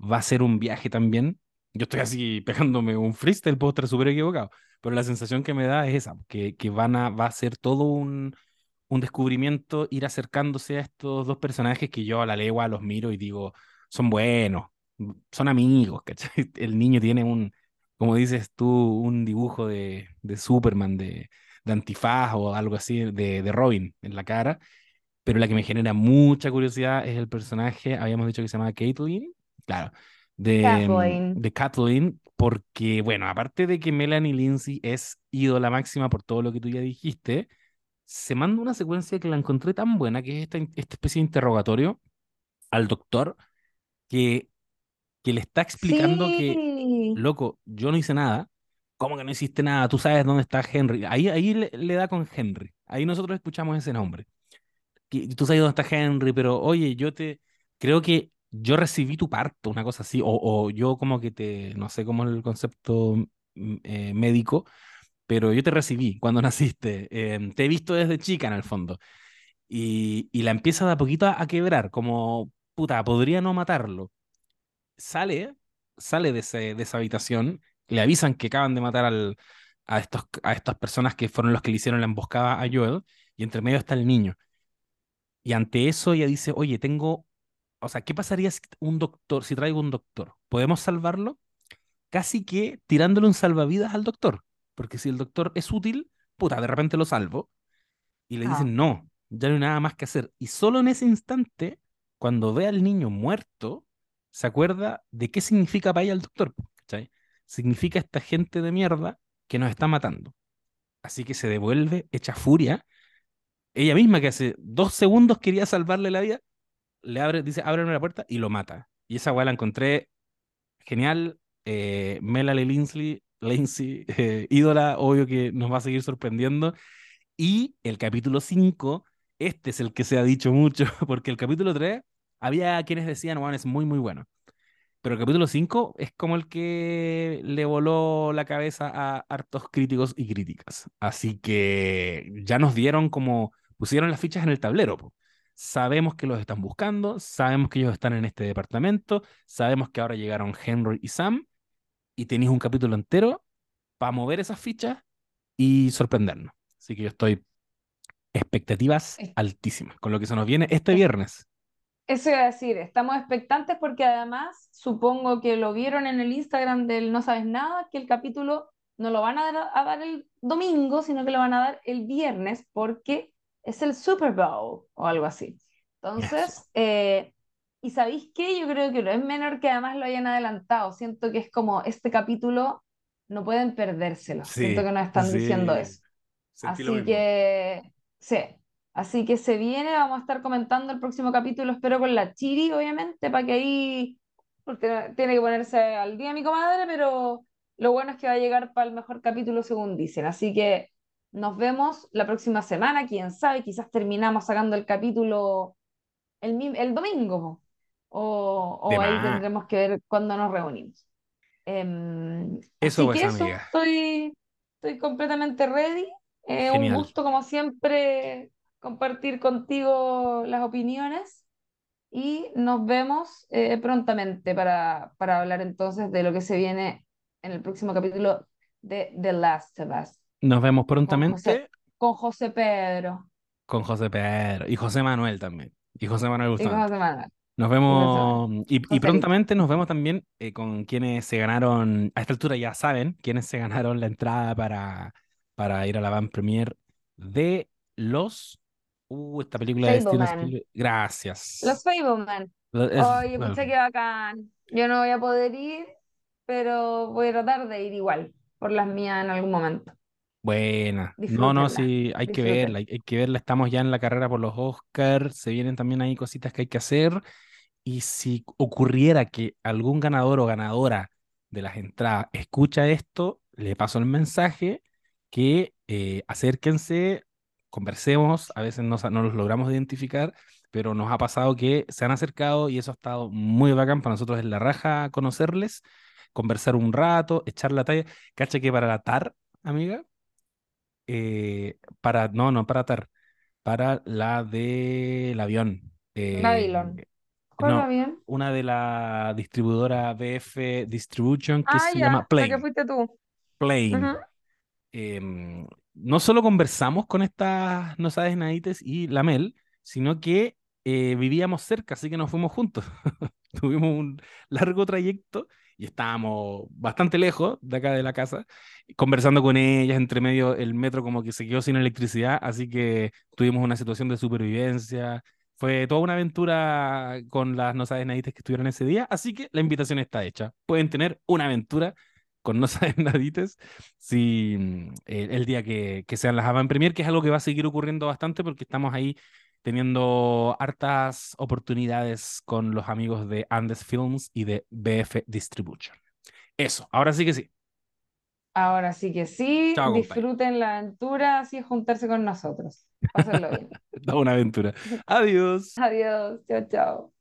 va a ser un viaje también. Yo estoy así pegándome un freestyle, puedo estar súper equivocado, pero la sensación que me da es esa, que, que van a, va a ser todo un, un descubrimiento ir acercándose a estos dos personajes que yo a la legua los miro y digo, son buenos, son amigos, ¿cachai? El niño tiene un, como dices tú, un dibujo de, de Superman, de, de, antifaz o algo así, de, de Robin en la cara, pero la que me genera mucha curiosidad es el personaje, habíamos dicho que se llama Caitlyn, claro, de Kathleen. de Kathleen, porque, bueno, aparte de que Melanie Lindsay es ídola máxima por todo lo que tú ya dijiste, se manda una secuencia que la encontré tan buena, que es esta, esta especie de interrogatorio al doctor, que que le está explicando que, loco, yo no hice nada. ¿Cómo que no hiciste nada? Tú sabes dónde está Henry. Ahí, ahí le, da con Henry. Ahí nosotros escuchamos ese nombre. Que, tú sabes dónde está Henry, pero oye, yo te. Creo que yo recibí tu parto, una cosa así. O, o yo, como que te. No sé cómo es el concepto mm, eh, médico, pero yo te recibí cuando naciste. Em, te he visto desde chica, en el fondo. Y, y la empieza de a poquito a quebrar, como, puta, podría no matarlo sale, sale de, ese, de esa habitación, le avisan que acaban de matar al, a, estos, a estas personas que fueron los que le hicieron la emboscada a Joel, y entre medio está el niño. Y ante eso ella dice, oye, tengo, o sea, ¿qué pasaría si un doctor, si traigo un doctor? ¿Podemos salvarlo? Casi que tirándole un salvavidas al doctor, porque si el doctor es útil, puta, de repente lo salvo. Y le dicen, no, ya no hay nada más que hacer. Y solo en ese instante, cuando ve al niño muerto, se acuerda de qué significa para ella el doctor. ¿cachai? Significa esta gente de mierda que nos está matando. Así que se devuelve hecha furia. Ella misma que hace dos segundos quería salvarle la vida, le abre, dice, ábreme la puerta y lo mata. Y esa weá la encontré genial. Eh, Melanie Linsley, Lindsay, eh, ídola, obvio que nos va a seguir sorprendiendo. Y el capítulo 5, este es el que se ha dicho mucho, porque el capítulo 3 había quienes decían, bueno, es muy, muy bueno. Pero el capítulo 5 es como el que le voló la cabeza a hartos críticos y críticas. Así que ya nos dieron como, pusieron las fichas en el tablero. Sabemos que los están buscando, sabemos que ellos están en este departamento, sabemos que ahora llegaron Henry y Sam, y tenéis un capítulo entero para mover esas fichas y sorprendernos. Así que yo estoy expectativas altísimas con lo que se nos viene este viernes. Eso iba a decir, estamos expectantes porque además supongo que lo vieron en el Instagram del No Sabes Nada, que el capítulo no lo van a dar, el domingo, sino que lo van a dar el viernes porque es el Super Bowl o algo así. Entonces, eh, ¿y sabéis qué? Yo creo que no es menor que además lo hayan adelantado. Siento que es como este capítulo no pueden perdérselo. Siento que nos están diciendo eso. Así que, sí, Así que se viene, vamos a estar comentando el próximo capítulo, espero con la Chiri, obviamente, para que ahí, porque tiene que ponerse al día mi comadre, pero lo bueno es que va a llegar para el mejor capítulo según dicen. Así que nos vemos la próxima semana, quién sabe, quizás terminamos sacando el capítulo el, el domingo, o, o ahí tendremos que ver cuándo nos reunimos. Em, eso, así que eso, estoy, estoy completamente ready. Eh, un gusto, como siempre, compartir contigo las opiniones y nos vemos eh, prontamente para, para hablar entonces de lo que se viene en el próximo capítulo de The Last of Us. Nos vemos prontamente. Con José, Pedro. Con José Pedro. Y José Manuel también. Y José Manuel Gustavo. Nos vemos y, prontamente nos vemos también eh, con quienes se ganaron, a esta altura ya saben, quienes se ganaron la entrada para, para ir a la van premier de los Uh, esta película de Steven Gracias. Los Fableman. Oye, pensé que bacán. Yo no voy a poder ir, pero voy a tratar de ir igual, por las mías en algún momento. Buena. No, no, sí, hay que verla, hay, que verla. Estamos ya en la carrera por los Oscars, se vienen también ahí cositas que hay que hacer. Y si ocurriera que algún ganador o ganadora de las entradas escucha esto, le paso el mensaje que eh, acérquense, conversemos, a veces no, no los logramos identificar, pero nos ha pasado que se han acercado y eso ha estado muy bacán para nosotros es la raja conocerles, conversar un rato, echar la talla. Cacha que para la TAR, amiga, eh, para, no, no para TAR, para la del avión. Eh, Babylon. ¿Cuál no, avión? Una de la distribuidora BF Distribution que ah, se llama Plane. La que fuiste tú. Plane. Em, no solo conversamos con estas no sabes nadites y la Mel, sino que eh, vivíamos cerca, así que nos fuimos juntos. Tuvimos un largo trayecto y estábamos bastante lejos de acá de la casa, conversando con ellas, entre medio el metro como que se quedó sin electricidad, así que tuvimos una situación de supervivencia. Fue toda una aventura con las no sabes nadites que estuvieron ese día, así que la invitación está hecha. Pueden tener una aventura con No Sabes Nadites si, mm, el, día que, que sean las Avant Premier, que es algo que va a seguir ocurriendo bastante porque estamos ahí teniendo hartas oportunidades con los amigos de Andes Films y de BF Distribution. Eso, ahora sí que sí. Ahora sí que sí, disfruten la aventura, así juntarse con nosotros. Pásenlo bien. una aventura. Adiós. Adiós, chao, chao.